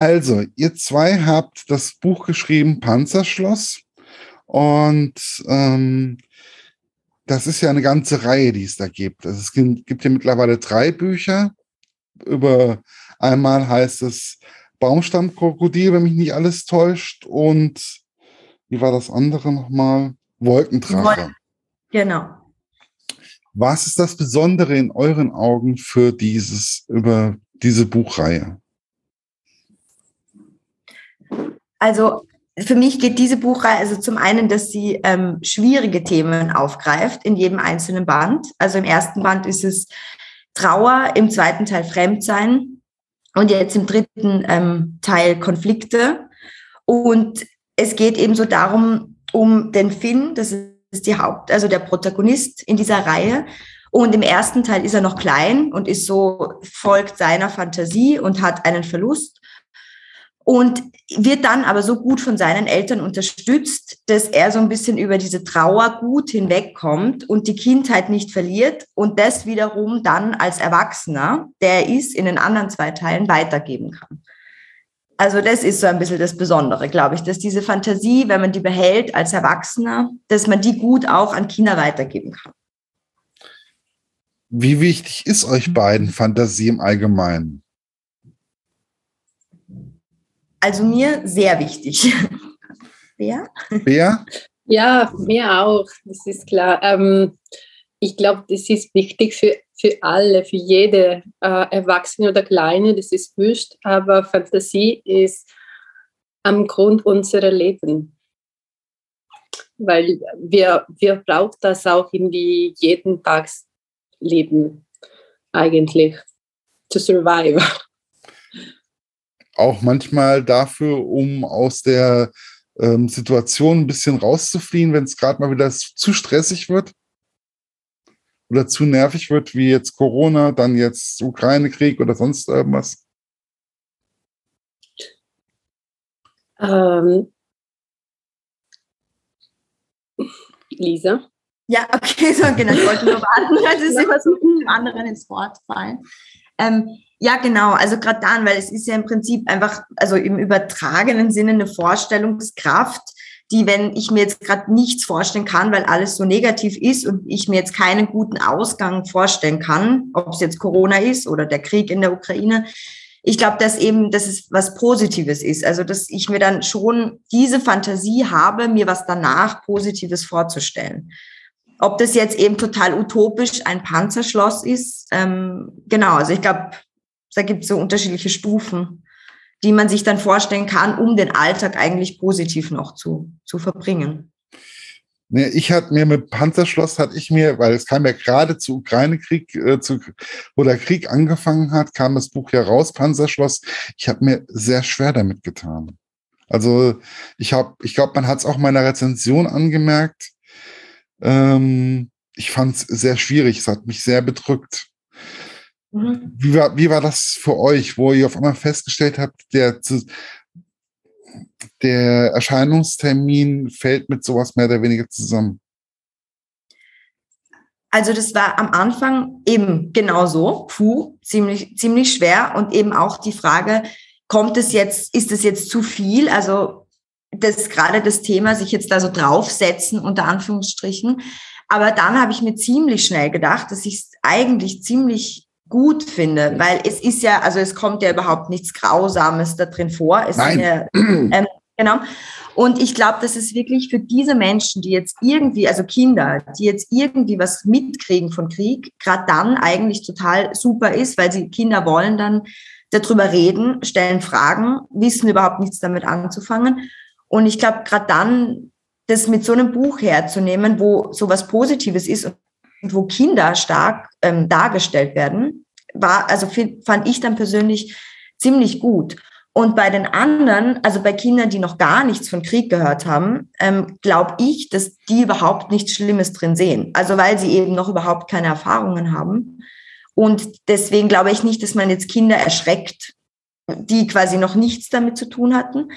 Also, ihr zwei habt das Buch geschrieben, Panzerschloss. Und ähm, das ist ja eine ganze Reihe, die es da gibt. Also es gibt ja mittlerweile drei Bücher. Über einmal heißt es Baumstammkrokodil, wenn mich nicht alles täuscht. Und wie war das andere nochmal? Wolkendrache. Genau. Was ist das Besondere in euren Augen für dieses, über diese Buchreihe? Also für mich geht diese Buchreihe also zum einen, dass sie ähm, schwierige Themen aufgreift in jedem einzelnen Band. Also im ersten Band ist es Trauer, im zweiten Teil Fremdsein und jetzt im dritten ähm, Teil Konflikte. Und es geht eben so darum, um den Finn, das ist die Haupt, also der Protagonist in dieser Reihe. Und im ersten Teil ist er noch klein und ist so, folgt seiner Fantasie und hat einen Verlust und wird dann aber so gut von seinen Eltern unterstützt, dass er so ein bisschen über diese Trauer gut hinwegkommt und die Kindheit nicht verliert und das wiederum dann als Erwachsener, der er ist, in den anderen zwei Teilen weitergeben kann. Also das ist so ein bisschen das Besondere, glaube ich, dass diese Fantasie, wenn man die behält als Erwachsener, dass man die gut auch an Kinder weitergeben kann. Wie wichtig ist euch beiden Fantasie im Allgemeinen? Also mir sehr wichtig. Wer? Wer? Ja, mir auch, das ist klar. Ähm, ich glaube, das ist wichtig für, für alle, für jede, äh, Erwachsene oder Kleine, das ist wurscht, aber Fantasie ist am Grund unserer Leben. Weil wir, wir brauchen das auch in die jeden Tagsleben eigentlich, to survive auch manchmal dafür, um aus der ähm, Situation ein bisschen rauszufliehen, wenn es gerade mal wieder zu stressig wird oder zu nervig wird, wie jetzt Corona, dann jetzt Ukraine-Krieg oder sonst irgendwas? Ähm, Lisa? Ja, okay, so genau. Ich wollte nur warten, dass sie versuchen, dem anderen ins Wort fallen. Ähm, ja, genau. Also gerade dann, weil es ist ja im Prinzip einfach, also im übertragenen Sinne eine Vorstellungskraft, die, wenn ich mir jetzt gerade nichts vorstellen kann, weil alles so negativ ist und ich mir jetzt keinen guten Ausgang vorstellen kann, ob es jetzt Corona ist oder der Krieg in der Ukraine, ich glaube, dass eben, dass es was Positives ist. Also, dass ich mir dann schon diese Fantasie habe, mir was danach Positives vorzustellen. Ob das jetzt eben total utopisch ein Panzerschloss ist, ähm, genau, also ich glaube, da gibt es so unterschiedliche Stufen, die man sich dann vorstellen kann, um den Alltag eigentlich positiv noch zu, zu verbringen. Nee, ich hatte mir mit Panzerschloss, hatte ich mir, weil es kam ja gerade zu Ukraine-Krieg, äh, zu, wo der Krieg angefangen hat, kam das Buch ja raus, Panzerschloss. Ich habe mir sehr schwer damit getan. Also ich habe, ich glaube, man hat es auch meiner Rezension angemerkt. Ähm, ich fand es sehr schwierig, es hat mich sehr bedrückt. Mhm. Wie, war, wie war das für euch, wo ihr auf einmal festgestellt habt, der, der Erscheinungstermin fällt mit sowas mehr oder weniger zusammen? Also das war am Anfang eben genauso, puh, ziemlich, ziemlich schwer und eben auch die Frage, kommt es jetzt, ist es jetzt zu viel? Also das gerade das Thema, sich jetzt da so draufsetzen, unter Anführungsstrichen. Aber dann habe ich mir ziemlich schnell gedacht, dass ich es eigentlich ziemlich gut finde, weil es ist ja, also es kommt ja überhaupt nichts Grausames da drin vor. Es Nein. Ja, ähm, genau. Und ich glaube, dass es wirklich für diese Menschen, die jetzt irgendwie, also Kinder, die jetzt irgendwie was mitkriegen von Krieg, gerade dann eigentlich total super ist, weil sie Kinder wollen dann darüber reden, stellen Fragen, wissen überhaupt nichts damit anzufangen. Und ich glaube, gerade dann das mit so einem Buch herzunehmen, wo sowas Positives ist und wo Kinder stark ähm, dargestellt werden, war, also fand ich dann persönlich ziemlich gut. Und bei den anderen, also bei Kindern, die noch gar nichts von Krieg gehört haben, ähm, glaube ich, dass die überhaupt nichts Schlimmes drin sehen. Also weil sie eben noch überhaupt keine Erfahrungen haben. Und deswegen glaube ich nicht, dass man jetzt Kinder erschreckt, die quasi noch nichts damit zu tun hatten,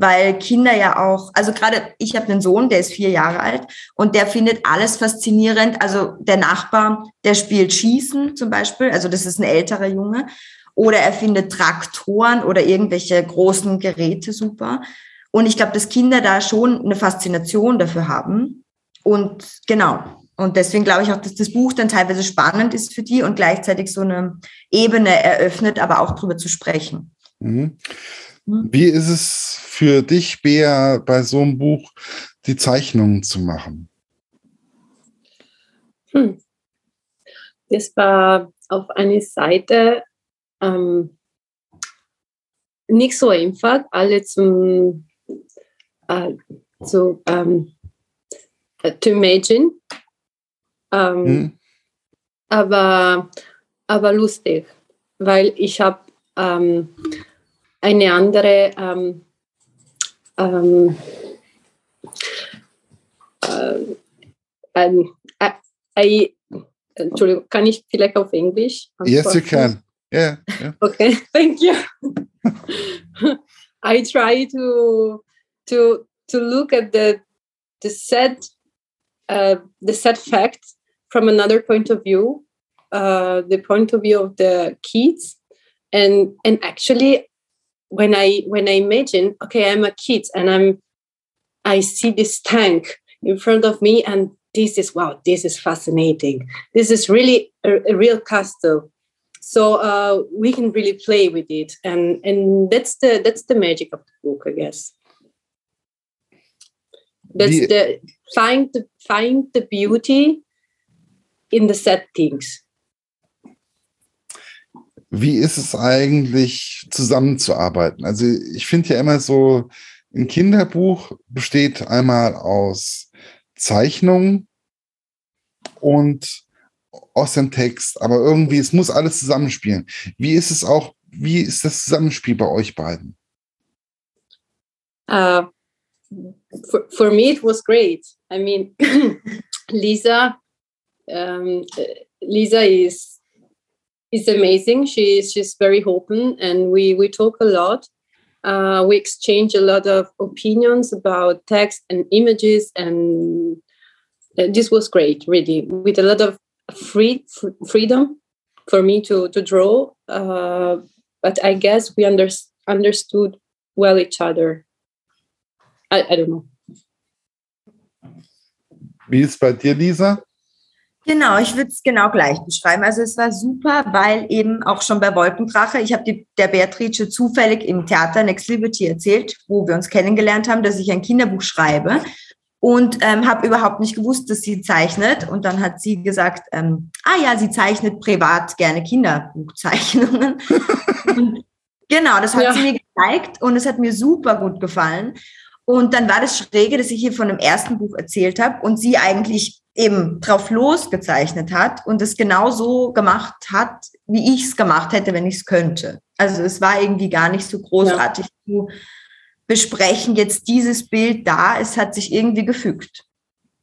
weil Kinder ja auch, also gerade ich habe einen Sohn, der ist vier Jahre alt und der findet alles faszinierend. Also der Nachbar, der spielt Schießen zum Beispiel, also das ist ein älterer Junge oder er findet Traktoren oder irgendwelche großen Geräte super. Und ich glaube, dass Kinder da schon eine Faszination dafür haben. Und genau. Und deswegen glaube ich auch, dass das Buch dann teilweise spannend ist für die und gleichzeitig so eine Ebene eröffnet, aber auch darüber zu sprechen. Mhm. Mhm. Wie ist es für dich, Bea, bei so einem Buch die Zeichnungen zu machen? Hm. Das war auf einer Seite ähm, nicht so einfach, alle zum äh, zu ähm, äh, to imagine. Ähm, hm. aber, aber lustig, weil ich habe ähm, eine andere ähm, ähm, äh, I, Entschuldigung, kann ich vielleicht auf Englisch? Yes, you can. Yeah, yeah. Okay, thank you. I try to to to look at the the set uh, the set facts from another point of view, uh, the point of view of the kids, and and actually, when I when I imagine, okay, I'm a kid and I'm I see this tank in front of me, and this is wow, this is fascinating. This is really a, a real castle. So uh, we can really play with it, and and that's the that's the magic of the book, I guess. That's the, the find the find the beauty in the settings. Wie ist es eigentlich, zusammenzuarbeiten? Also ich finde ja immer so, ein Kinderbuch besteht einmal aus Zeichnungen und aus dem Text, aber irgendwie, es muss alles zusammenspielen. Wie ist es auch, wie ist das Zusammenspiel bei euch beiden? Uh, for, for me, it was great. I mean, Lisa, um, Lisa is is amazing. She's she's very open, and we we talk a lot. Uh, we exchange a lot of opinions about text and images, and this was great, really, with a lot of free freedom for me to to draw. Uh, but I guess we under, understood well each other. I, I don't know. Wie ist bei dir, Lisa? Genau, ich würde es genau gleich beschreiben. Also es war super, weil eben auch schon bei Wolkendrache, ich habe der Beatrice zufällig im Theater Next Liberty erzählt, wo wir uns kennengelernt haben, dass ich ein Kinderbuch schreibe und ähm, habe überhaupt nicht gewusst, dass sie zeichnet. Und dann hat sie gesagt, ähm, ah ja, sie zeichnet privat gerne Kinderbuchzeichnungen. und genau, das hat ja. sie mir gezeigt und es hat mir super gut gefallen. Und dann war das Schräge, dass ich hier von dem ersten Buch erzählt habe und sie eigentlich eben drauf losgezeichnet hat und es genau so gemacht hat, wie ich es gemacht hätte, wenn ich es könnte. Also es war irgendwie gar nicht so großartig ja. zu besprechen, jetzt dieses Bild da, es hat sich irgendwie gefügt.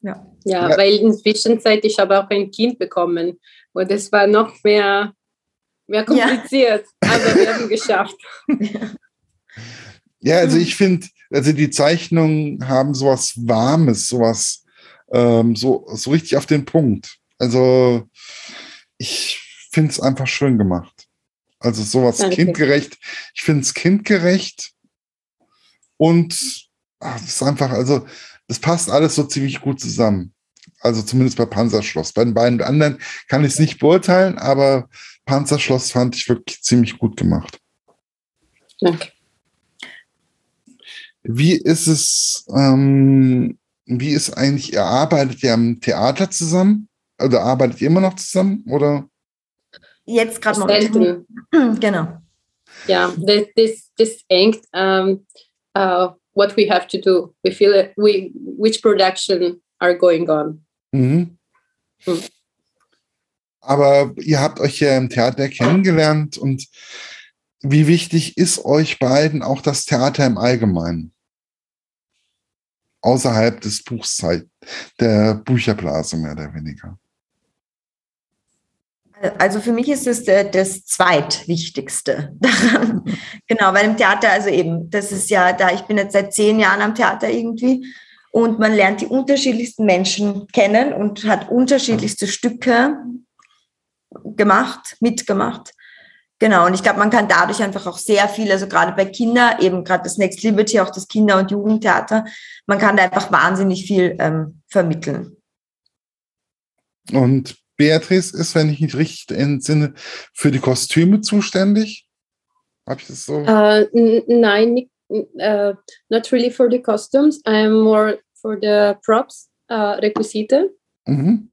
Ja, ja, ja. weil inzwischen ich habe auch ein Kind bekommen und es war noch mehr, mehr kompliziert, ja. aber wir haben geschafft. Ja. Ja, also ich finde, also die Zeichnungen haben sowas Warmes, sowas ähm, so, so richtig auf den Punkt. Also ich finde es einfach schön gemacht. Also sowas Danke. kindgerecht. Ich finde es kindgerecht und ach, das ist einfach, also das passt alles so ziemlich gut zusammen. Also zumindest bei Panzerschloss. Bei den beiden anderen kann ich es nicht beurteilen, aber Panzerschloss fand ich wirklich ziemlich gut gemacht. Danke. Wie ist es, ähm, wie ist eigentlich, ihr arbeitet ja im Theater zusammen? Oder arbeitet ihr immer noch zusammen? Oder? Jetzt gerade noch. Selten. Genau. Ja, this, this, this ain't um, uh, what we have to do. We feel it, we, which production are going on. Mhm. Hm. Aber ihr habt euch ja im Theater kennengelernt und wie wichtig ist euch beiden auch das Theater im Allgemeinen? Außerhalb des Buchszeit, der Bücherblase mehr oder weniger? Also für mich ist es das zweitwichtigste daran. genau, weil im Theater, also eben, das ist ja da, ich bin jetzt seit zehn Jahren am Theater irgendwie und man lernt die unterschiedlichsten Menschen kennen und hat unterschiedlichste Stücke gemacht, mitgemacht. Genau, und ich glaube, man kann dadurch einfach auch sehr viel, also gerade bei Kindern, eben gerade das Next Liberty, auch das Kinder- und Jugendtheater, man kann da einfach wahnsinnig viel ähm, vermitteln. Und Beatrice ist, wenn ich mich richtig entsinne, für die Kostüme zuständig. Habe ich das so? Uh, nein, uh, not really for the costumes. I'm more for the props, uh, Requisite. Mhm.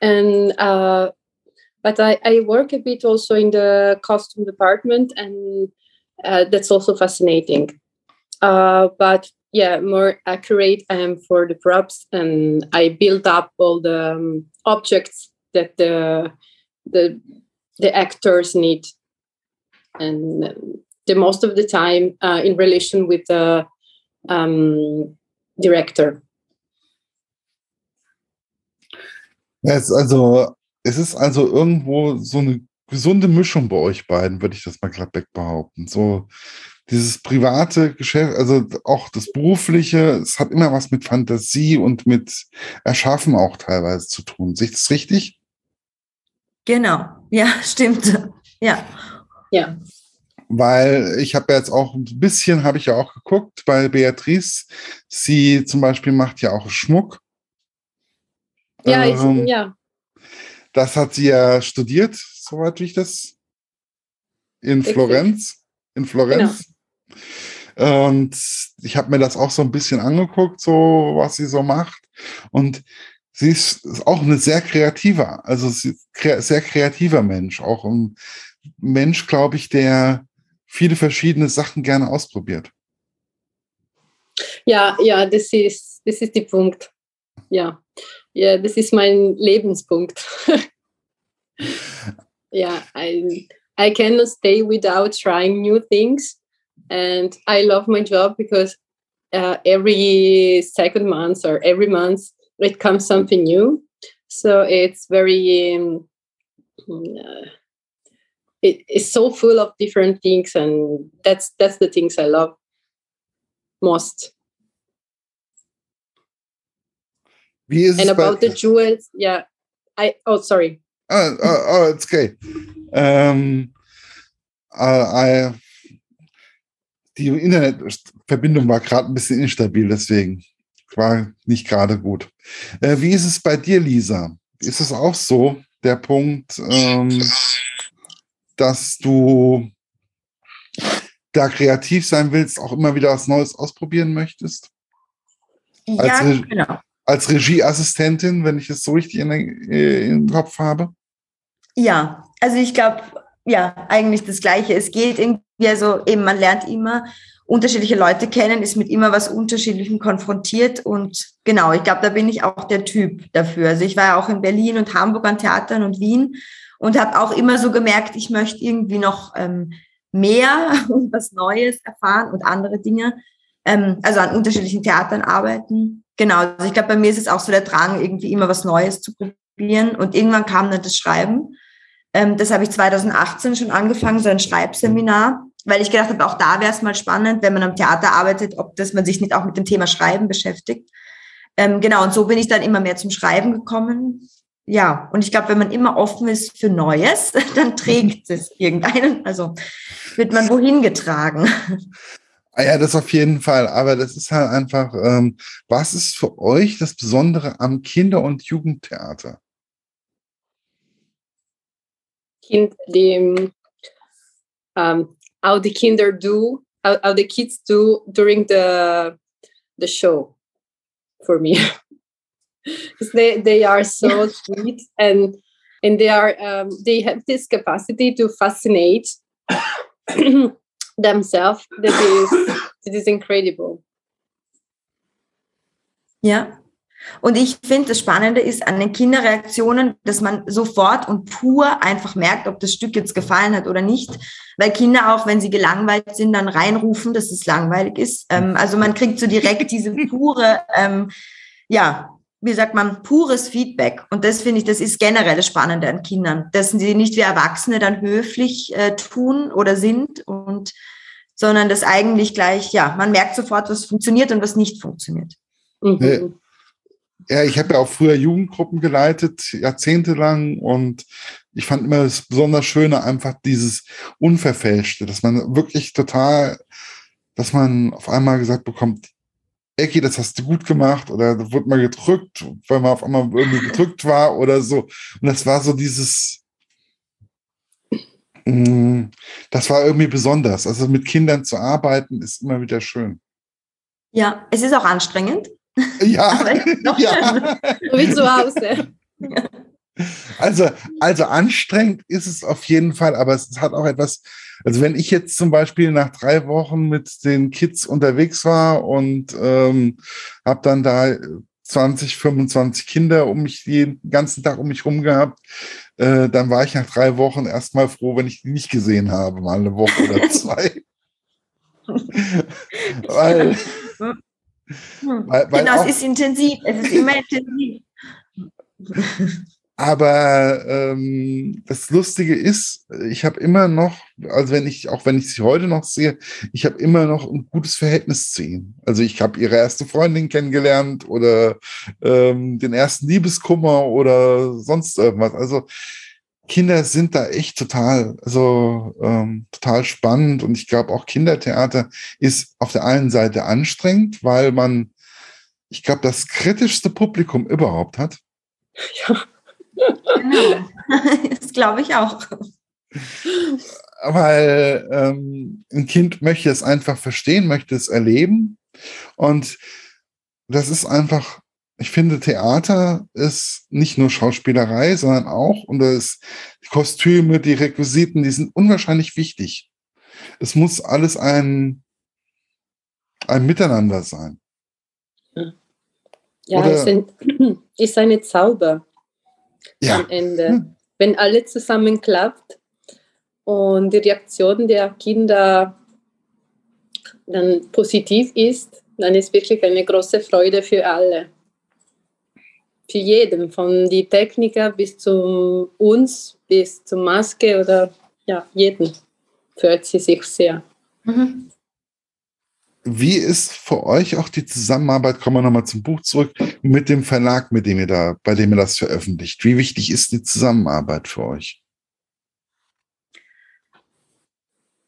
And uh, but I, I work a bit also in the costume department, and uh, that's also fascinating. Uh, but yeah, more accurate I am for the props, and I build up all the um, objects that the the the actors need, and the most of the time uh, in relation with the um, director. Yes, also es ist also irgendwo so eine gesunde Mischung bei euch beiden, würde ich das mal glatt weg behaupten. So dieses private Geschäft, also auch das berufliche, es hat immer was mit Fantasie und mit Erschaffen auch teilweise zu tun. Sehe ich das richtig? Genau, ja, stimmt. Ja. Ja. Weil ich habe jetzt auch ein bisschen, habe ich ja auch geguckt bei Beatrice. Sie zum Beispiel macht ja auch Schmuck. Ja, ähm, ich, ja. Das hat sie ja studiert, soweit wie ich das. In Florenz. In Florenz. Genau. Und ich habe mir das auch so ein bisschen angeguckt, so was sie so macht. Und sie ist auch eine sehr kreative, also sehr kreativer Mensch. Auch ein Mensch, glaube ich, der viele verschiedene Sachen gerne ausprobiert. Ja, ja, das ist, das ist der Punkt. Ja, ja, das ist mein Lebenspunkt. ja, I, I cannot stay without trying new things. And I love my job because uh, every second month or every month it comes something new. So it's very, um, uh, it, it's so full of different things. And that's, that's the things I love most. Wie ist and about the jewels, yeah. I oh sorry. Oh, oh, oh it's okay. Ähm, äh, die Internetverbindung war gerade ein bisschen instabil, deswegen war nicht gerade gut. Äh, wie ist es bei dir, Lisa? Ist es auch so, der Punkt, ähm, dass du da kreativ sein willst, auch immer wieder was Neues ausprobieren möchtest? Ja, genau als Regieassistentin, wenn ich es so richtig in, äh, im Kopf habe? Ja, also ich glaube, ja, eigentlich das Gleiche. Es geht irgendwie, also eben, man lernt immer unterschiedliche Leute kennen, ist mit immer was Unterschiedlichem konfrontiert und genau, ich glaube, da bin ich auch der Typ dafür. Also ich war ja auch in Berlin und Hamburg an Theatern und Wien und habe auch immer so gemerkt, ich möchte irgendwie noch ähm, mehr und was Neues erfahren und andere Dinge, ähm, also an unterschiedlichen Theatern arbeiten genau, also ich glaube, bei mir ist es auch so der Drang, irgendwie immer was Neues zu probieren. Und irgendwann kam dann das Schreiben. Ähm, das habe ich 2018 schon angefangen, so ein Schreibseminar, weil ich gedacht habe, auch da wäre es mal spannend, wenn man am Theater arbeitet, ob das man sich nicht auch mit dem Thema Schreiben beschäftigt. Ähm, genau, und so bin ich dann immer mehr zum Schreiben gekommen. Ja, und ich glaube, wenn man immer offen ist für Neues, dann trägt es irgendeinen, also wird man wohin getragen. Ah ja, das auf jeden Fall. Aber das ist halt einfach, ähm, was ist für euch das Besondere am Kinder- und Jugendtheater? Kind, the, um, how the Kinder do, how, how the kids do during the the show for me. because they, they are so sweet and and they are um, they have this capacity to fascinate themselves that is that is incredible. Ja. Und ich finde, das Spannende ist an den Kinderreaktionen, dass man sofort und pur einfach merkt, ob das Stück jetzt gefallen hat oder nicht. Weil Kinder auch, wenn sie gelangweilt sind, dann reinrufen, dass es langweilig ist. Ähm, also man kriegt so direkt diese pure, ähm, ja, wie sagt man, pures Feedback. Und das finde ich, das ist generell das Spannende an Kindern, dass sie nicht wie Erwachsene dann höflich äh, tun oder sind und sondern das eigentlich gleich, ja, man merkt sofort, was funktioniert und was nicht funktioniert. Mhm. Ja, ich habe ja auch früher Jugendgruppen geleitet, jahrzehntelang und ich fand immer das besonders Schöne einfach dieses Unverfälschte, dass man wirklich total, dass man auf einmal gesagt bekommt, Ecki, das hast du gut gemacht oder da wurde mal gedrückt, weil man auf einmal irgendwie gedrückt war oder so. Und das war so dieses, das war irgendwie besonders. Also mit Kindern zu arbeiten ist immer wieder schön. Ja, es ist auch anstrengend. Ja, ja. Wie zu Hause. Also, also anstrengend ist es auf jeden Fall, aber es hat auch etwas, also wenn ich jetzt zum Beispiel nach drei Wochen mit den Kids unterwegs war und ähm, habe dann da 20, 25 Kinder um mich den ganzen Tag um mich rum gehabt, äh, dann war ich nach drei Wochen erstmal froh, wenn ich die nicht gesehen habe, mal eine Woche oder zwei. weil, weil, weil genau, auch, es ist intensiv, es ist immer intensiv. Aber ähm, das Lustige ist, ich habe immer noch, also wenn ich, auch wenn ich sie heute noch sehe, ich habe immer noch ein gutes Verhältnis zu ihnen. Also ich habe ihre erste Freundin kennengelernt oder ähm, den ersten Liebeskummer oder sonst irgendwas. Also Kinder sind da echt total, also ähm, total spannend und ich glaube auch Kindertheater ist auf der einen Seite anstrengend, weil man, ich glaube, das kritischste Publikum überhaupt hat. Ja. Genau. Das glaube ich auch. Weil ähm, ein Kind möchte es einfach verstehen, möchte es erleben. Und das ist einfach, ich finde, Theater ist nicht nur Schauspielerei, sondern auch, und das die Kostüme, die Requisiten, die sind unwahrscheinlich wichtig. Es muss alles ein, ein Miteinander sein. Ja, es sind, ist eine Zauber ja. am Ende. Hm. Wenn alles zusammen klappt und die Reaktion der Kinder dann positiv ist, dann ist wirklich eine große Freude für alle. Für jeden, von die Techniker bis zu uns, bis zur Maske oder ja, jeden freut sie sich sehr. Mhm. Wie ist für euch auch die Zusammenarbeit, kommen wir nochmal zum Buch zurück, mit dem Verlag, mit dem ihr da, bei dem ihr das veröffentlicht? Wie wichtig ist die Zusammenarbeit für euch?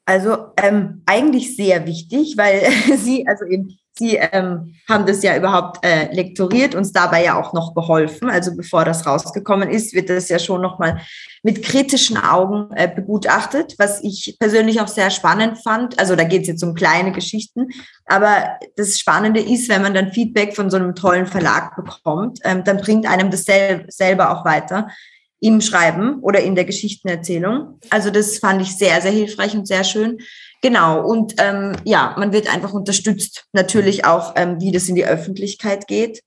Also ähm, eigentlich sehr wichtig, weil sie, also eben Sie ähm, haben das ja überhaupt äh, lektoriert, uns dabei ja auch noch geholfen. Also bevor das rausgekommen ist, wird das ja schon nochmal mit kritischen Augen äh, begutachtet, was ich persönlich auch sehr spannend fand. Also da geht es jetzt um kleine Geschichten. Aber das Spannende ist, wenn man dann Feedback von so einem tollen Verlag bekommt, ähm, dann bringt einem das sel selber auch weiter im Schreiben oder in der Geschichtenerzählung. Also das fand ich sehr, sehr hilfreich und sehr schön. Genau, und ähm, ja, man wird einfach unterstützt, natürlich auch, ähm, wie das in die Öffentlichkeit geht,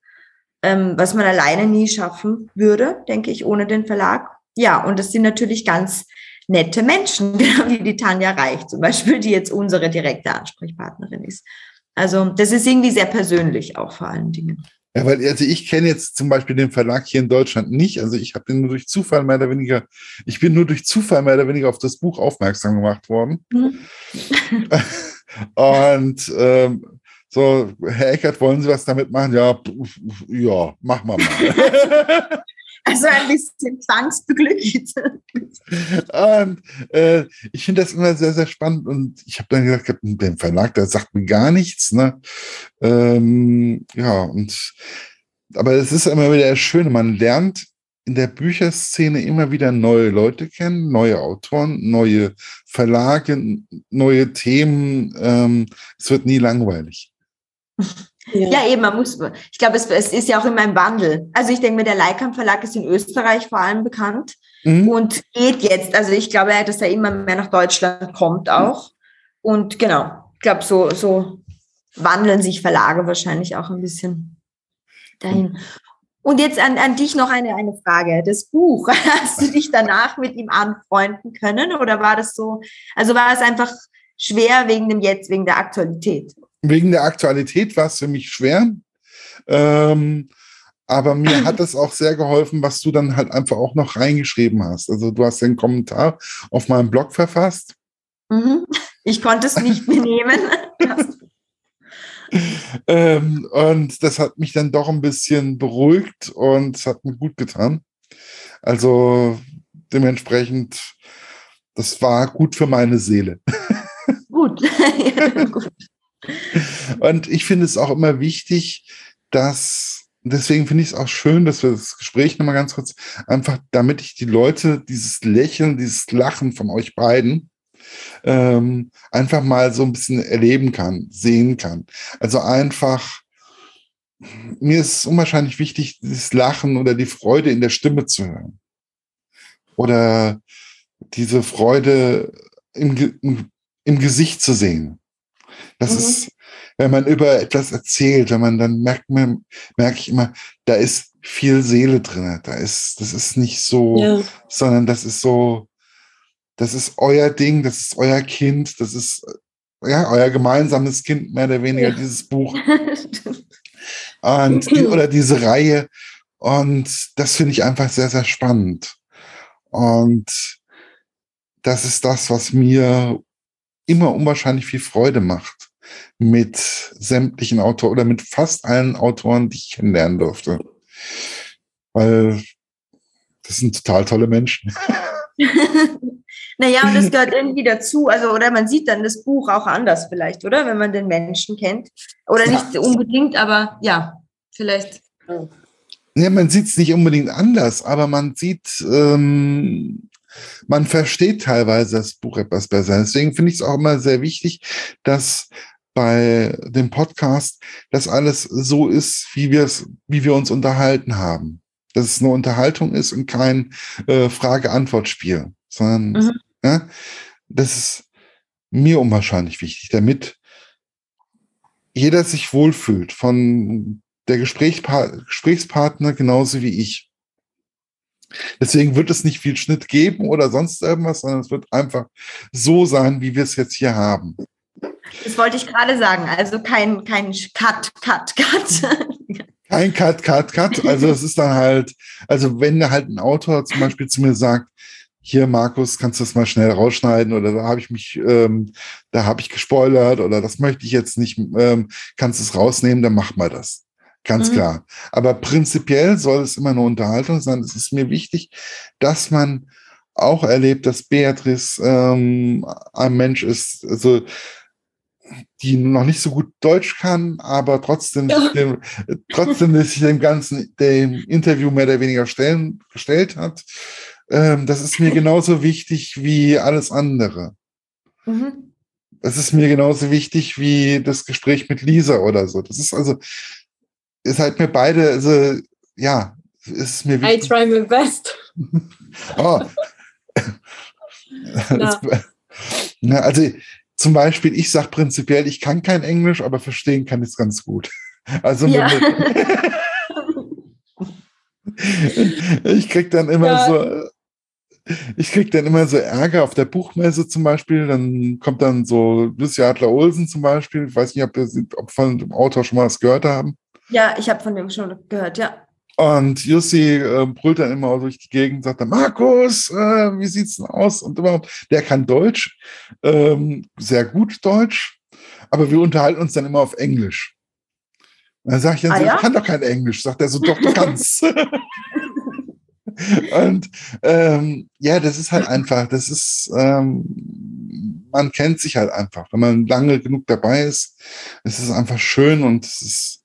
ähm, was man alleine nie schaffen würde, denke ich, ohne den Verlag. Ja, und das sind natürlich ganz nette Menschen, genau wie die Tanja Reich zum Beispiel, die jetzt unsere direkte Ansprechpartnerin ist. Also das ist irgendwie sehr persönlich auch vor allen Dingen. Ja, weil also ich kenne jetzt zum Beispiel den Verlag hier in Deutschland nicht. Also ich habe den nur durch Zufall mehr oder weniger, ich bin nur durch Zufall mehr oder weniger auf das Buch aufmerksam gemacht worden. Mhm. Und ähm, so, Herr Eckert, wollen Sie was damit machen? Ja, ja, machen wir mal. Also ein bisschen zwangsbeglückt. Und äh, ich finde das immer sehr, sehr spannend. Und ich habe dann gesagt, der Verlag, der sagt mir gar nichts. Ne? Ähm, ja, und aber es ist immer wieder das Schöne, man lernt in der Bücherszene immer wieder neue Leute kennen, neue Autoren, neue Verlage, neue Themen. Ähm, es wird nie langweilig. Ja. ja, eben, man muss, ich glaube, es, es, ist ja auch immer im Wandel. Also ich denke mir, der Leikam Verlag ist in Österreich vor allem bekannt mhm. und geht jetzt, also ich glaube, dass er immer mehr nach Deutschland kommt auch. Und genau, ich glaube, so, so wandeln sich Verlage wahrscheinlich auch ein bisschen dahin. Und jetzt an, an dich noch eine, eine Frage. Das Buch, hast du dich danach mit ihm anfreunden können oder war das so, also war es einfach schwer wegen dem Jetzt, wegen der Aktualität? Wegen der Aktualität war es für mich schwer. Ähm, aber mir hat es auch sehr geholfen, was du dann halt einfach auch noch reingeschrieben hast. Also du hast den Kommentar auf meinem Blog verfasst. Mhm. Ich konnte es nicht mehr nehmen. ähm, und das hat mich dann doch ein bisschen beruhigt und es hat mir gut getan. Also dementsprechend, das war gut für meine Seele. Gut. gut. Und ich finde es auch immer wichtig, dass, deswegen finde ich es auch schön, dass wir das Gespräch nochmal ganz kurz, einfach damit ich die Leute, dieses Lächeln, dieses Lachen von euch beiden, ähm, einfach mal so ein bisschen erleben kann, sehen kann. Also einfach, mir ist es unwahrscheinlich wichtig, dieses Lachen oder die Freude in der Stimme zu hören. Oder diese Freude im, im, im Gesicht zu sehen. Das mhm. ist, wenn man über etwas erzählt, wenn man dann merkt man, merke ich immer, da ist viel Seele drin. Da ist, das ist nicht so, ja. sondern das ist so, das ist euer Ding, das ist euer Kind, das ist ja euer gemeinsames Kind, mehr oder weniger, ja. dieses Buch. Und die, oder diese Reihe. Und das finde ich einfach sehr, sehr spannend. Und das ist das, was mir immer unwahrscheinlich viel Freude macht mit sämtlichen Autoren oder mit fast allen Autoren, die ich kennenlernen durfte. Weil das sind total tolle Menschen. naja, und das gehört irgendwie dazu. Also, oder man sieht dann das Buch auch anders vielleicht, oder? Wenn man den Menschen kennt. Oder ja. nicht unbedingt, aber ja, vielleicht. Ja, man sieht es nicht unbedingt anders, aber man sieht, ähm, man versteht teilweise das Buch etwas besser. Deswegen finde ich es auch immer sehr wichtig, dass bei dem Podcast das alles so ist, wie wir es, wie wir uns unterhalten haben. Dass es eine Unterhaltung ist und kein äh, Frage-Antwort-Spiel, sondern mhm. ja, das ist mir unwahrscheinlich wichtig, damit jeder sich wohlfühlt, von der Gesprächspa Gesprächspartner genauso wie ich. Deswegen wird es nicht viel Schnitt geben oder sonst irgendwas, sondern es wird einfach so sein, wie wir es jetzt hier haben. Das wollte ich gerade sagen. Also kein, kein Cut, Cut, Cut. Kein Cut, Cut, Cut. Also es ist dann halt, also wenn halt ein Autor zum Beispiel zu mir sagt, hier Markus, kannst du das mal schnell rausschneiden oder da habe ich mich, ähm, da habe ich gespoilert oder das möchte ich jetzt nicht, ähm, kannst du es rausnehmen, dann mach mal das. Ganz mhm. klar. Aber prinzipiell soll es immer eine Unterhaltung sein. Es ist mir wichtig, dass man auch erlebt, dass Beatrice ähm, ein Mensch ist, also die noch nicht so gut Deutsch kann, aber trotzdem, ja. dem, trotzdem sich dem ganzen dem Interview mehr oder weniger stellen, gestellt hat. Ähm, das ist mir genauso wichtig wie alles andere. Mhm. Das ist mir genauso wichtig wie das Gespräch mit Lisa oder so. Das ist also, ist halt mir beide, also, ja, ist mir wichtig. I try my best. oh. na, also, zum Beispiel, ich sage prinzipiell, ich kann kein Englisch, aber verstehen kann ich es ganz gut. Also ja. ich krieg dann immer ja. so, ich krieg dann immer so Ärger auf der Buchmesse zum Beispiel. Dann kommt dann so Lucy Adler Olsen zum Beispiel. Ich weiß nicht, ob wir ob von dem Autor schon mal was gehört haben. Ja, ich habe von dem schon gehört, ja. Und Jussi äh, brüllt dann immer durch die Gegend, sagt dann, Markus, äh, wie sieht's denn aus? Und überhaupt, der kann Deutsch, ähm, sehr gut Deutsch, aber wir unterhalten uns dann immer auf Englisch. Und dann sage ich dann ah, so, ja? ich kann doch kein Englisch. Sagt er so, doch, du kannst. Und ähm, ja, das ist halt einfach, das ist, ähm, man kennt sich halt einfach. Wenn man lange genug dabei ist, ist es einfach schön und es ist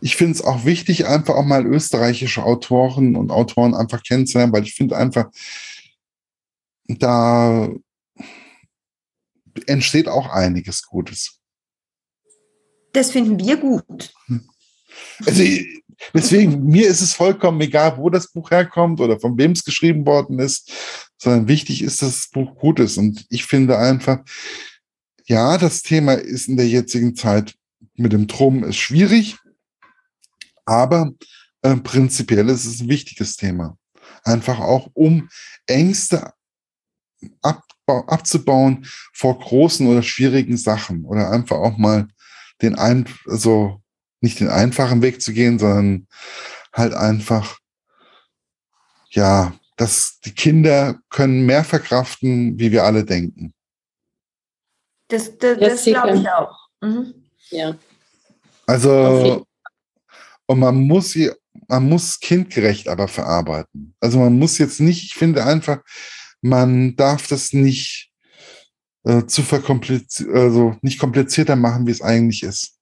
ich finde es auch wichtig, einfach auch mal österreichische Autoren und Autoren einfach kennenzulernen, weil ich finde einfach, da entsteht auch einiges Gutes. Das finden wir gut. Also deswegen, mir ist es vollkommen egal, wo das Buch herkommt oder von wem es geschrieben worden ist, sondern wichtig ist, dass das Buch gut ist. Und ich finde einfach, ja, das Thema ist in der jetzigen Zeit mit dem Drum ist schwierig. Aber äh, prinzipiell ist es ein wichtiges Thema. Einfach auch, um Ängste abzubauen vor großen oder schwierigen Sachen oder einfach auch mal den ein, also nicht den einfachen Weg zu gehen, sondern halt einfach, ja, dass die Kinder können mehr verkraften, wie wir alle denken. Das, das, das glaube ich auch. Mhm. Ja. Also, und man muss sie, man muss kindgerecht aber verarbeiten. Also man muss jetzt nicht, ich finde einfach, man darf das nicht äh, zu verkompliziert, also nicht komplizierter machen, wie es eigentlich ist.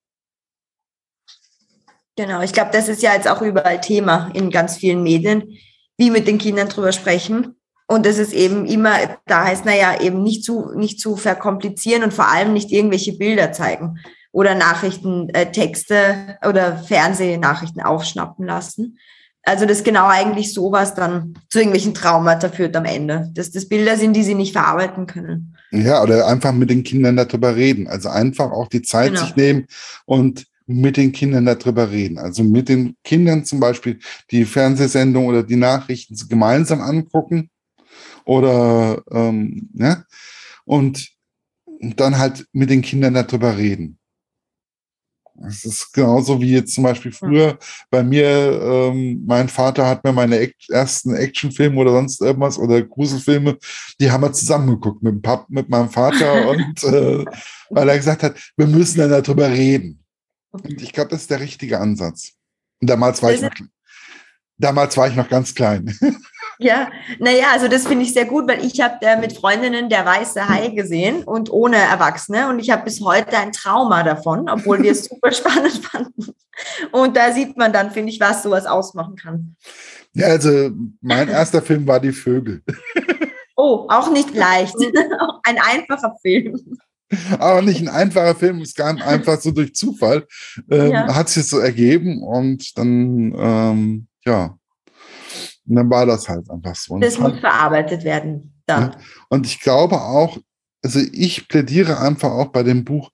Genau, ich glaube, das ist ja jetzt auch überall Thema in ganz vielen Medien, wie mit den Kindern drüber sprechen. Und es ist eben immer, da heißt, naja, eben nicht zu, nicht zu verkomplizieren und vor allem nicht irgendwelche Bilder zeigen oder Nachrichtentexte äh, oder Fernsehnachrichten aufschnappen lassen. Also das genau eigentlich sowas dann zu irgendwelchen Traumata führt am Ende. Dass das Bilder sind, die sie nicht verarbeiten können. Ja, oder einfach mit den Kindern darüber reden. Also einfach auch die Zeit genau. sich nehmen und mit den Kindern darüber reden. Also mit den Kindern zum Beispiel die Fernsehsendung oder die Nachrichten gemeinsam angucken oder ähm, ja, und dann halt mit den Kindern darüber reden. Es ist genauso wie jetzt zum Beispiel früher bei mir, ähm, mein Vater hat mir meine Act ersten Actionfilme oder sonst irgendwas oder Gruselfilme, die haben wir zusammengeguckt mit, dem Pap mit meinem Vater und äh, weil er gesagt hat, wir müssen dann darüber reden. Und ich glaube, das ist der richtige Ansatz. Und damals war, ich noch, damals war ich noch ganz klein. Ja, naja, also das finde ich sehr gut, weil ich habe äh, mit Freundinnen der Weiße Hai gesehen und ohne Erwachsene und ich habe bis heute ein Trauma davon, obwohl wir es super spannend fanden. Und da sieht man dann, finde ich, was sowas ausmachen kann. Ja, also mein erster Film war Die Vögel. Oh, auch nicht leicht. ein einfacher Film aber nicht ein einfacher Film, es kam einfach so durch Zufall, ähm, ja. hat sich so ergeben und dann, ähm, ja, und dann war das halt einfach so. Das muss verarbeitet werden dann. Ja, und ich glaube auch, also ich plädiere einfach auch bei dem Buch,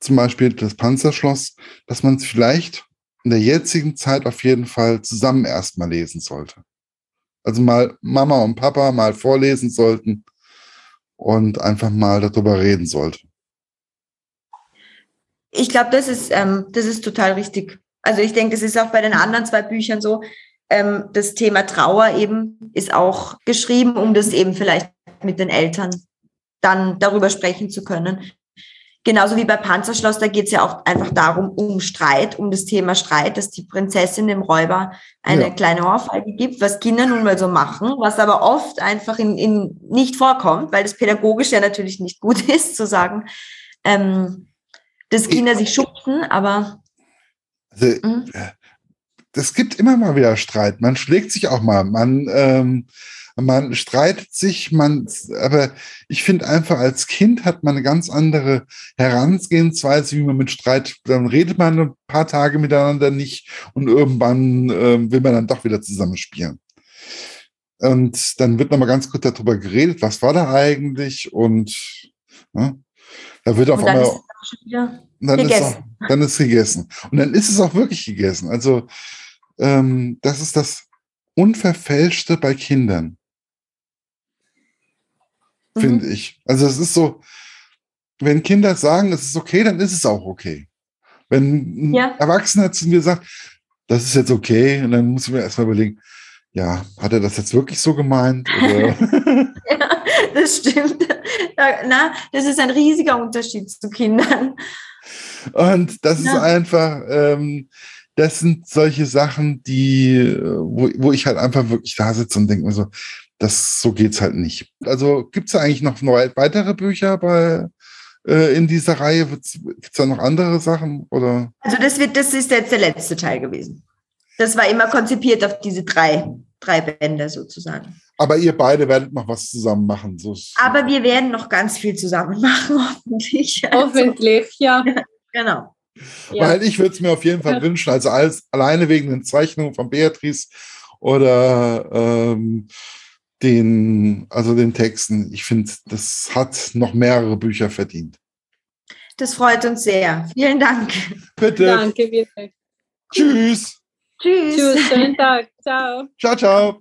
zum Beispiel das Panzerschloss, dass man es vielleicht in der jetzigen Zeit auf jeden Fall zusammen erstmal lesen sollte. Also mal Mama und Papa mal vorlesen sollten und einfach mal darüber reden sollte. Ich glaube, das ist, ähm, das ist total richtig. Also ich denke, das ist auch bei den anderen zwei Büchern so. Ähm, das Thema Trauer eben ist auch geschrieben, um das eben vielleicht mit den Eltern dann darüber sprechen zu können. Genauso wie bei Panzerschloss, da geht es ja auch einfach darum, um Streit, um das Thema Streit, dass die Prinzessin dem Räuber eine ja. kleine Ohrfeige gibt, was Kinder nun mal so machen, was aber oft einfach in, in nicht vorkommt, weil das pädagogisch ja natürlich nicht gut ist, zu sagen, ähm, dass Kinder sich schubsen, aber. Also, mhm. Es gibt immer mal wieder Streit. Man schlägt sich auch mal. Man ähm, man streitet sich, man, aber ich finde einfach, als Kind hat man eine ganz andere Herangehensweise, wie man mit Streit, dann redet man ein paar Tage miteinander nicht und irgendwann äh, will man dann doch wieder zusammenspielen. Und dann wird nochmal ganz kurz darüber geredet, was war da eigentlich und ja, da wird auf und einmal. Dann ist, auch, dann ist gegessen. Und dann ist es auch wirklich gegessen. Also, ähm, das ist das Unverfälschte bei Kindern mhm. finde ich. Also es ist so, wenn Kinder sagen, es ist okay, dann ist es auch okay. Wenn ein ja. Erwachsener zu mir sagt, das ist jetzt okay, und dann muss ich mir erstmal überlegen, ja, hat er das jetzt wirklich so gemeint? ja, das stimmt. Na, das ist ein riesiger Unterschied zu Kindern. Und das ja. ist einfach, ähm, das sind solche Sachen, die, wo, wo ich halt einfach wirklich da sitze und denke mir so, das, so geht's halt nicht. Also gibt es eigentlich noch neue, weitere Bücher bei, äh, in dieser Reihe? Gibt es da noch andere Sachen? Oder? Also das wird, das ist jetzt der letzte Teil gewesen. Das war immer konzipiert auf diese drei, drei Bände sozusagen. Aber ihr beide werdet noch was zusammen machen. So Aber wir werden noch ganz viel zusammen machen, hoffentlich. Hoffentlich, ja. genau. Ja. Weil ich würde es mir auf jeden Fall ja. wünschen, also als, alleine wegen den Zeichnungen von Beatrice oder ähm, den, also den Texten. Ich finde, das hat noch mehrere Bücher verdient. Das freut uns sehr. Vielen Dank. Bitte. Danke, bitte. Tschüss. Tschüss. Tschüss, schönen Tag. Ciao. Ciao, ciao.